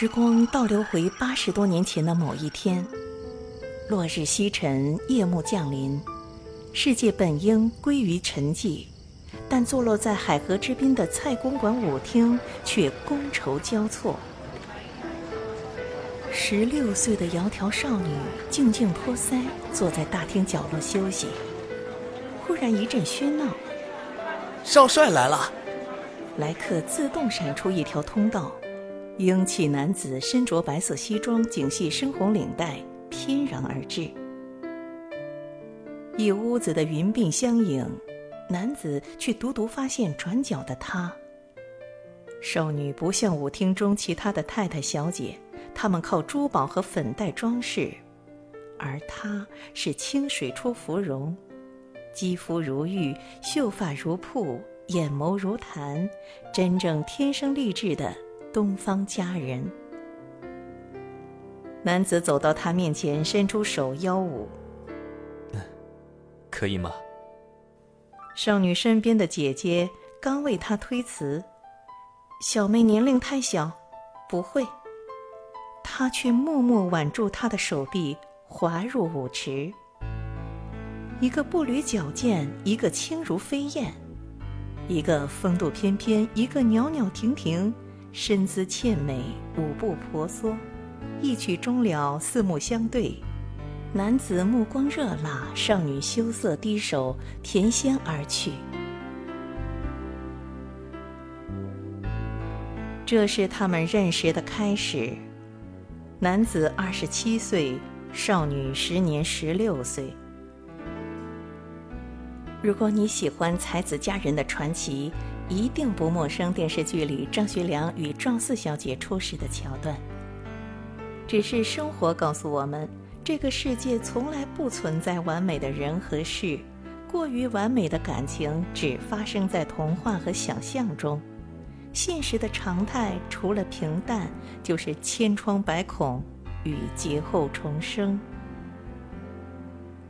时光倒流回八十多年前的某一天，落日西沉，夜幕降临，世界本应归于沉寂，但坐落在海河之滨的蔡公馆舞厅却觥筹交错。十六岁的窈窕少女静静托腮，坐在大厅角落休息。忽然一阵喧闹，少帅来了！来客自动闪出一条通道。英气男子身着白色西装、颈系深红领带，翩然而至。一屋子的云鬓相影，男子却独独发现转角的她。少女不像舞厅中其他的太太小姐，她们靠珠宝和粉黛装饰，而她是清水出芙蓉，肌肤如玉，秀发如瀑，眼眸如潭，真正天生丽质的。东方佳人，男子走到她面前，伸出手邀舞。可以吗？少女身边的姐姐刚为她推辞，小妹年龄太小，不会。她却默默挽住她的手臂，滑入舞池。一个步履矫健，一个轻如飞燕；一个风度翩翩，一个袅袅婷婷。身姿倩美，舞步婆娑，一曲终了，四目相对，男子目光热辣，少女羞涩低首，甜仙而去。这是他们认识的开始。男子二十七岁，少女时年十六岁。如果你喜欢才子佳人的传奇。一定不陌生电视剧里张学良与赵四小姐初识的桥段。只是生活告诉我们，这个世界从来不存在完美的人和事，过于完美的感情只发生在童话和想象中。现实的常态除了平淡，就是千疮百孔与劫后重生。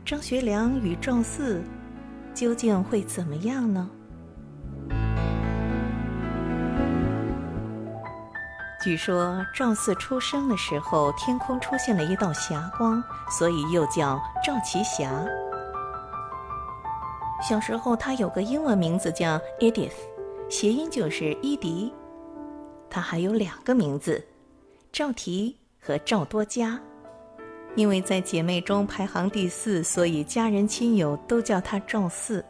张学良与赵四究竟会怎么样呢？据说赵四出生的时候，天空出现了一道霞光，所以又叫赵奇霞。小时候，他有个英文名字叫 Edith，谐音就是伊迪。他还有两个名字，赵提和赵多佳。因为在姐妹中排行第四，所以家人亲友都叫她赵四。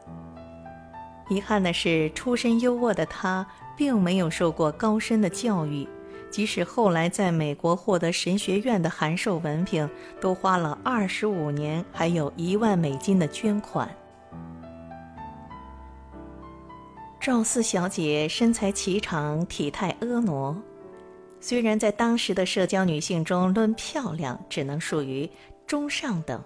遗憾的是，出身优渥的她，并没有受过高深的教育。即使后来在美国获得神学院的函授文凭，都花了二十五年，还有一万美金的捐款。赵四小姐身材颀长，体态婀娜，虽然在当时的社交女性中论漂亮，只能属于中上等，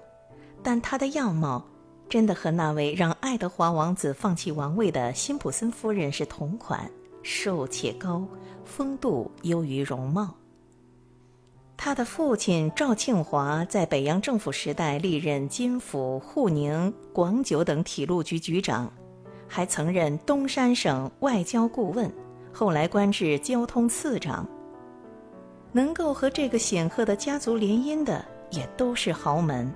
但她的样貌真的和那位让爱德华王子放弃王位的辛普森夫人是同款，瘦且高。风度优于容貌。他的父亲赵庆华在北洋政府时代历任金府、沪宁、广九等铁路局局长，还曾任东山省外交顾问，后来官至交通次长。能够和这个显赫的家族联姻的，也都是豪门。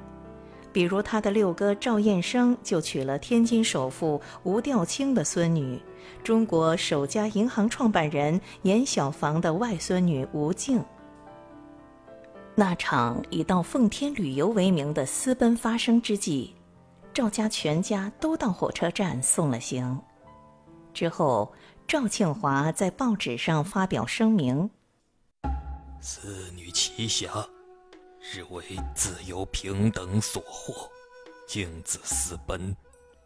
比如他的六哥赵彦生就娶了天津首富吴吊卿的孙女，中国首家银行创办人严小房的外孙女吴静。那场以到奉天旅游为名的私奔发生之际，赵家全家都到火车站送了行。之后，赵庆华在报纸上发表声明：“此女齐霞。”是为自由平等所惑，径自私奔，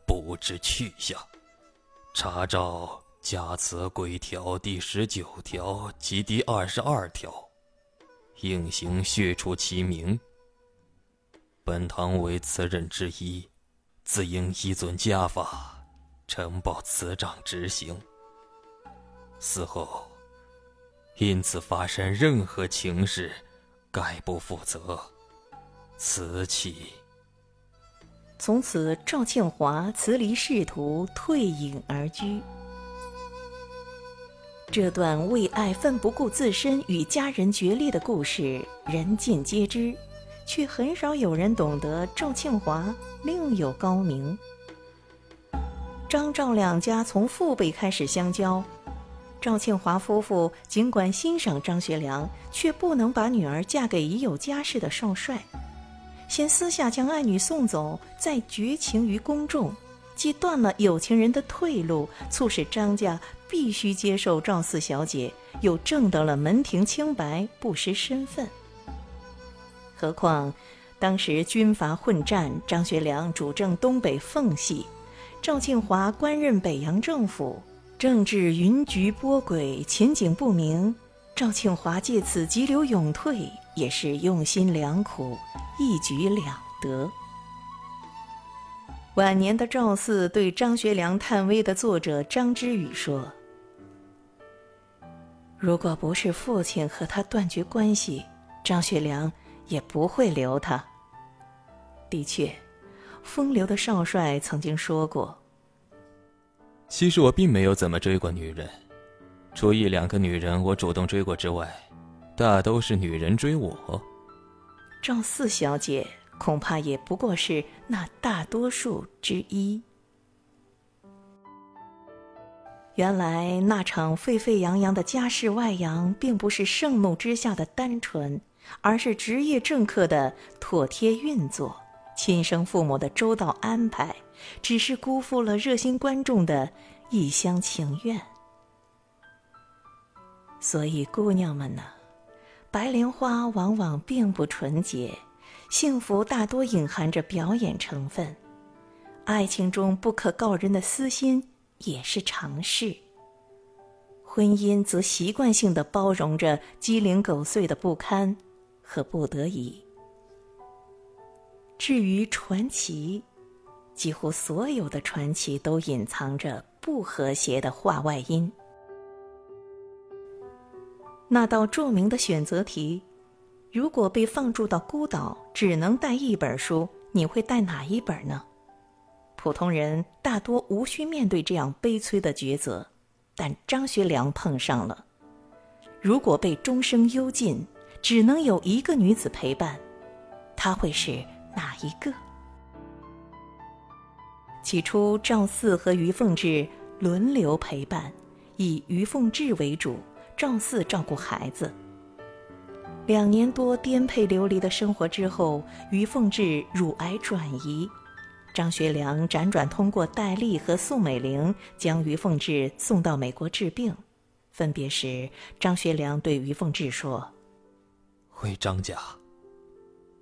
不知去向。查照《家词规条》第十九条及第二十二条，应行血除其名。本堂为此任之一，自应依遵家法，呈报此长执行。死后，因此发生任何情事。概不负责，辞起。从此，赵庆华辞离仕途，退隐而居。这段为爱奋不顾自身与家人决裂的故事，人尽皆知，却很少有人懂得赵庆华另有高明。张赵两家从父辈开始相交，赵庆华夫妇尽管欣赏张学良，却不能把女儿嫁给已有家室的少帅，先私下将爱女送走，再绝情于公众。既断了有情人的退路，促使张家必须接受赵四小姐，又挣得了门庭清白，不失身份。何况当时军阀混战，张学良主政东北奉系，赵庆华官任北洋政府，政治云局波诡，前景不明。赵庆华借此急流勇退，也是用心良苦，一举两得。晚年的赵四对张学良探危的作者张之宇说：“如果不是父亲和他断绝关系，张学良也不会留他。”的确，风流的少帅曾经说过：“其实我并没有怎么追过女人，除一两个女人我主动追过之外，大都是女人追我。”赵四小姐。恐怕也不过是那大多数之一。原来那场沸沸扬扬的家世外扬，并不是盛怒之下的单纯，而是职业政客的妥帖运作，亲生父母的周到安排，只是辜负了热心观众的一厢情愿。所以，姑娘们呢，白莲花往往并不纯洁。幸福大多隐含着表演成分，爱情中不可告人的私心也是常事。婚姻则习惯性的包容着鸡零狗碎的不堪和不得已。至于传奇，几乎所有的传奇都隐藏着不和谐的话外音。那道著名的选择题。如果被放逐到孤岛，只能带一本书，你会带哪一本呢？普通人大多无需面对这样悲催的抉择，但张学良碰上了。如果被终生幽禁，只能有一个女子陪伴，他会是哪一个？起初，赵四和于凤至轮流陪伴，以于凤至为主，赵四照顾孩子。两年多颠沛流离的生活之后，于凤至乳癌转移，张学良辗转通过戴笠和宋美龄将于凤至送到美国治病。分别时，张学良对于凤至说：“为张家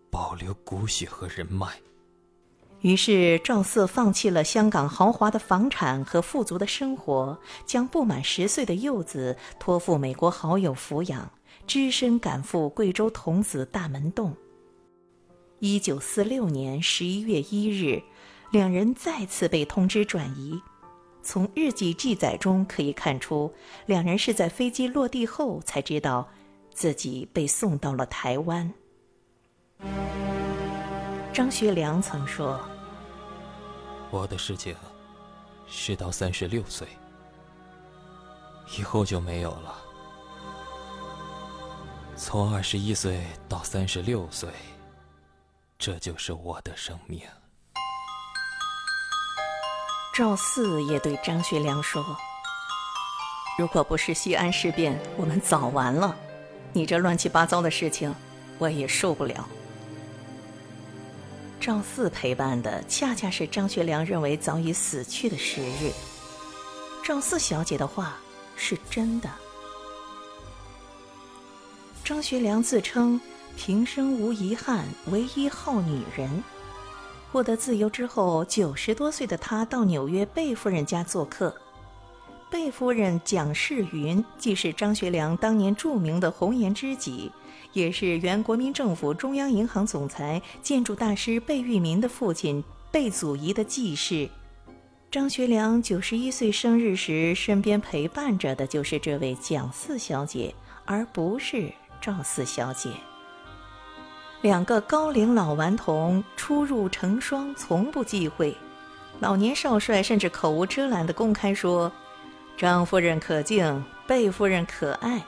保留骨血和人脉。”于是赵四放弃了香港豪华的房产和富足的生活，将不满十岁的幼子托付美国好友抚养。只身赶赴贵州桐梓大门洞。一九四六年十一月一日，两人再次被通知转移。从日记记载中可以看出，两人是在飞机落地后才知道自己被送到了台湾。张学良曾说：“我的事情是到三十六岁，以后就没有了。”从二十一岁到三十六岁，这就是我的生命。赵四也对张学良说：“如果不是西安事变，我们早完了。你这乱七八糟的事情，我也受不了。”赵四陪伴的恰恰是张学良认为早已死去的时日。赵四小姐的话是真的。张学良自称平生无遗憾，唯一好女人。获得自由之后，九十多岁的他到纽约贝夫人家做客。贝夫人蒋世云既是张学良当年著名的红颜知己，也是原国民政府中央银行总裁、建筑大师贝聿铭的父亲贝祖仪的继室。张学良九十一岁生日时，身边陪伴着的就是这位蒋四小姐，而不是。赵四小姐，两个高龄老顽童出入成双，从不忌讳。老年少帅甚至口无遮拦地公开说：“张夫人可敬，贝夫人可爱。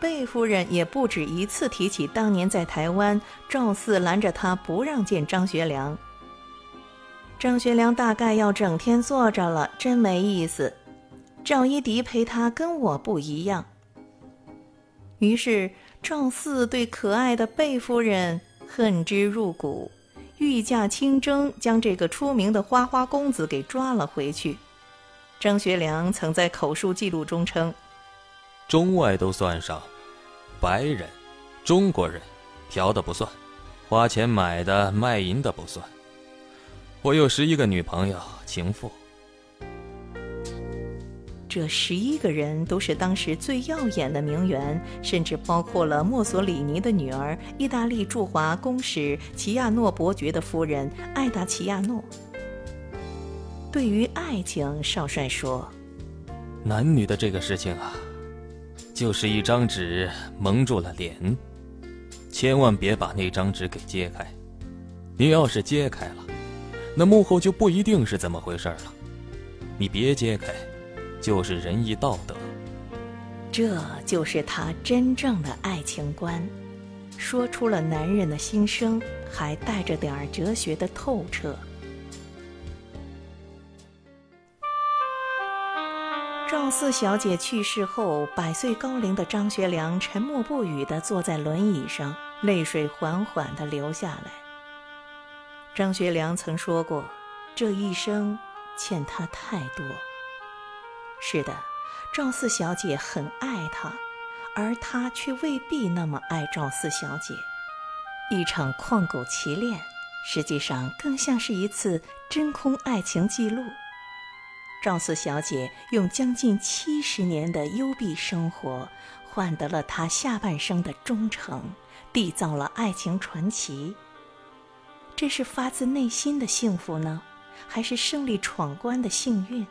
贝夫人也不止一次提起当年在台湾，赵四拦着她不让见张学良。张学良大概要整天坐着了，真没意思。赵一荻陪他跟我不一样。于是赵四对可爱的贝夫人恨之入骨，御驾亲征，将这个出名的花花公子给抓了回去。张学良曾在口述记录中称：“中外都算上，白人、中国人，嫖的不算，花钱买的、卖淫的不算。我有十一个女朋友、情妇。”这十一个人都是当时最耀眼的名媛，甚至包括了墨索里尼的女儿、意大利驻华公使齐亚诺伯爵的夫人艾达齐亚诺。对于爱情，少帅说：“男女的这个事情啊，就是一张纸蒙住了脸，千万别把那张纸给揭开。你要是揭开了，那幕后就不一定是怎么回事了。你别揭开。”就是仁义道德，这就是他真正的爱情观，说出了男人的心声，还带着点儿哲学的透彻。赵四小姐去世后，百岁高龄的张学良沉默不语地坐在轮椅上，泪水缓缓地流下来。张学良曾说过：“这一生欠他太多。”是的，赵四小姐很爱他，而他却未必那么爱赵四小姐。一场旷古奇恋，实际上更像是一次真空爱情记录。赵四小姐用将近七十年的幽闭生活，换得了他下半生的忠诚，缔造了爱情传奇。这是发自内心的幸福呢，还是胜利闯关的幸运？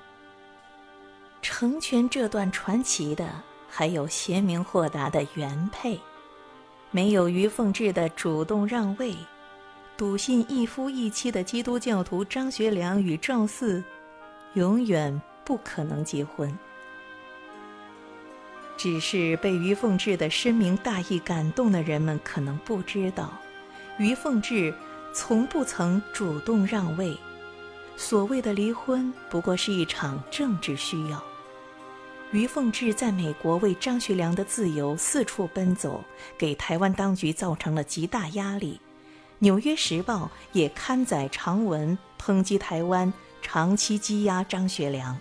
成全这段传奇的，还有贤明豁达的原配，没有于凤至的主动让位，笃信一夫一妻的基督教徒张学良与赵四，永远不可能结婚。只是被于凤至的深明大义感动的人们可能不知道，于凤至从不曾主动让位，所谓的离婚不过是一场政治需要。于凤至在美国为张学良的自由四处奔走，给台湾当局造成了极大压力。《纽约时报》也刊载长文抨击台湾长期羁押张学良。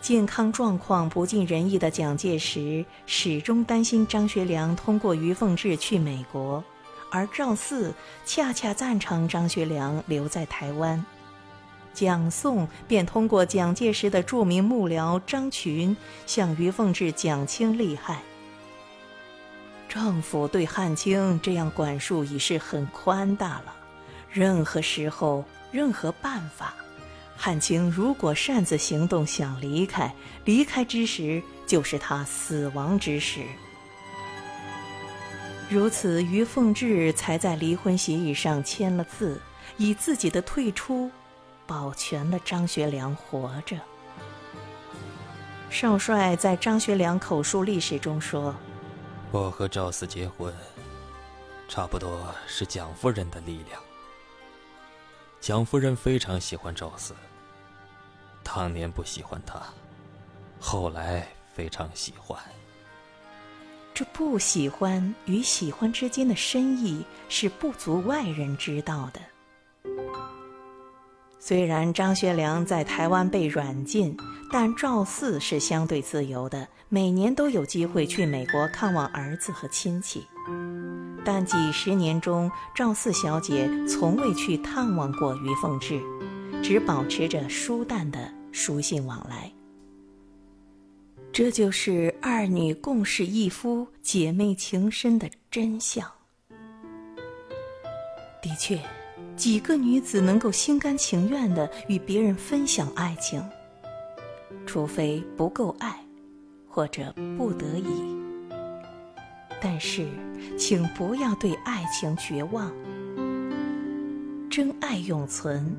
健康状况不尽人意的蒋介石始终担心张学良通过于凤至去美国，而赵四恰恰赞成张学良留在台湾。蒋宋便通过蒋介石的著名幕僚张群向于凤至讲清利害。政府对汉卿这样管束已是很宽大了，任何时候、任何办法，汉卿如果擅自行动想离开，离开之时就是他死亡之时。如此，于凤至才在离婚协议上签了字，以自己的退出。保全了张学良活着。少帅在张学良口述历史中说：“我和赵四结婚，差不多是蒋夫人的力量。蒋夫人非常喜欢赵四，当年不喜欢他，后来非常喜欢。这不喜欢与喜欢之间的深意，是不足外人知道的。”虽然张学良在台湾被软禁，但赵四是相对自由的，每年都有机会去美国看望儿子和亲戚。但几十年中，赵四小姐从未去探望过于凤至，只保持着疏淡的书信往来。这就是二女共侍一夫、姐妹情深的真相。的确。几个女子能够心甘情愿地与别人分享爱情？除非不够爱，或者不得已。但是，请不要对爱情绝望。真爱永存，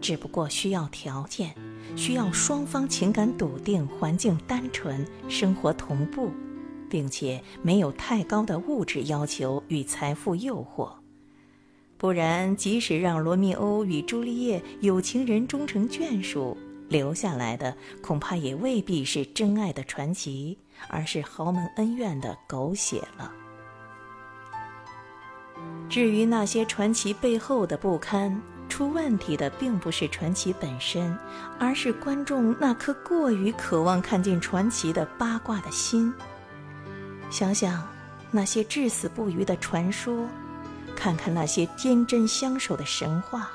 只不过需要条件，需要双方情感笃定、环境单纯、生活同步，并且没有太高的物质要求与财富诱惑。不然，即使让罗密欧与朱丽叶有情人终成眷属，留下来的恐怕也未必是真爱的传奇，而是豪门恩怨的狗血了。至于那些传奇背后的不堪，出问题的并不是传奇本身，而是观众那颗过于渴望看见传奇的八卦的心。想想那些至死不渝的传说。看看那些坚贞相守的神话，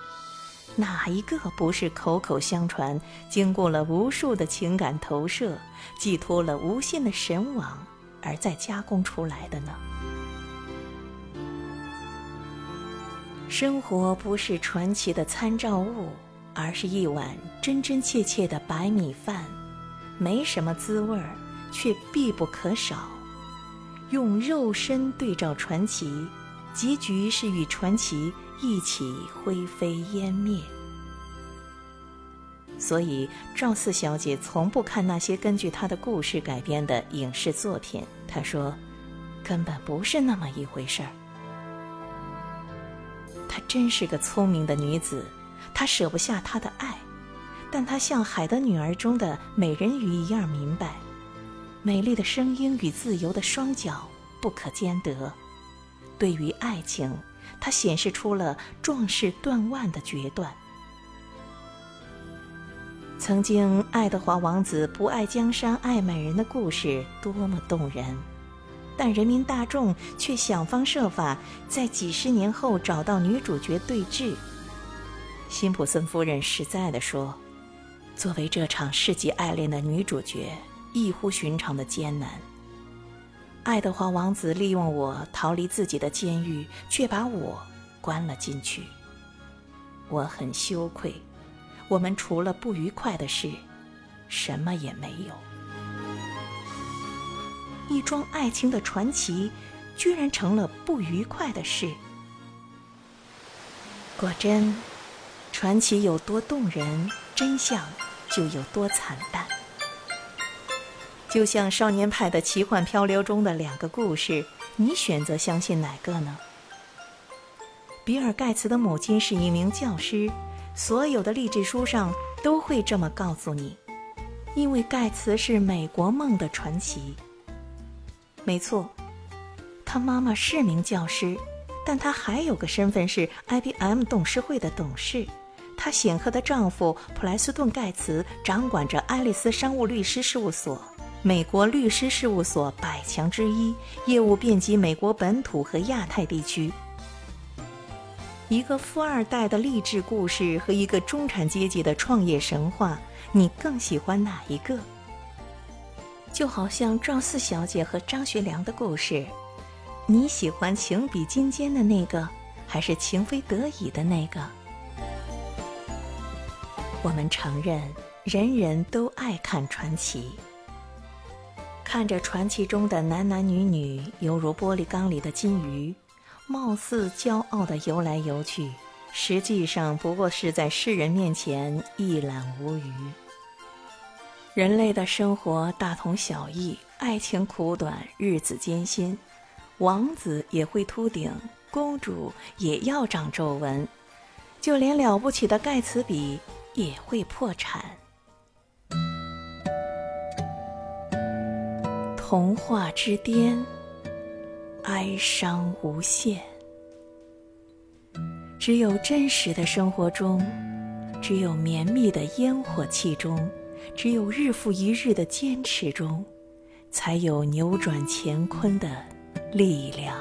哪一个不是口口相传，经过了无数的情感投射，寄托了无限的神往，而再加工出来的呢？生活不是传奇的参照物，而是一碗真真切切的白米饭，没什么滋味儿，却必不可少。用肉身对照传奇。结局是与传奇一起灰飞烟灭。所以赵四小姐从不看那些根据她的故事改编的影视作品。她说，根本不是那么一回事儿。她真是个聪明的女子，她舍不下她的爱，但她像《海的女儿》中的美人鱼一样明白，美丽的声音与自由的双脚不可兼得。对于爱情，他显示出了壮士断腕的决断。曾经，爱德华王子不爱江山爱美人的故事多么动人，但人民大众却想方设法在几十年后找到女主角对峙。辛普森夫人实在地说：“作为这场世纪爱恋的女主角，异乎寻常的艰难。”爱德华王子利用我逃离自己的监狱，却把我关了进去。我很羞愧。我们除了不愉快的事，什么也没有。一桩爱情的传奇，居然成了不愉快的事。果真，传奇有多动人，真相就有多惨淡。就像《少年派的奇幻漂流》中的两个故事，你选择相信哪个呢？比尔·盖茨的母亲是一名教师，所有的励志书上都会这么告诉你，因为盖茨是美国梦的传奇。没错，他妈妈是名教师，但她还有个身份是 IBM 董事会的董事。她显赫的丈夫普莱斯顿·盖茨掌管着爱丽丝商务律师事务所。美国律师事务所百强之一，业务遍及美国本土和亚太地区。一个富二代的励志故事和一个中产阶级的创业神话，你更喜欢哪一个？就好像赵四小姐和张学良的故事，你喜欢情比金坚的那个，还是情非得已的那个？我们承认，人人都爱看传奇。看着传奇中的男男女女，犹如玻璃缸里的金鱼，貌似骄傲的游来游去，实际上不过是在世人面前一览无余。人类的生活大同小异，爱情苦短，日子艰辛，王子也会秃顶，公主也要长皱纹，就连了不起的盖茨比也会破产。童话之巅，哀伤无限。只有真实的生活中，只有绵密的烟火气中，只有日复一日的坚持中，才有扭转乾坤的力量。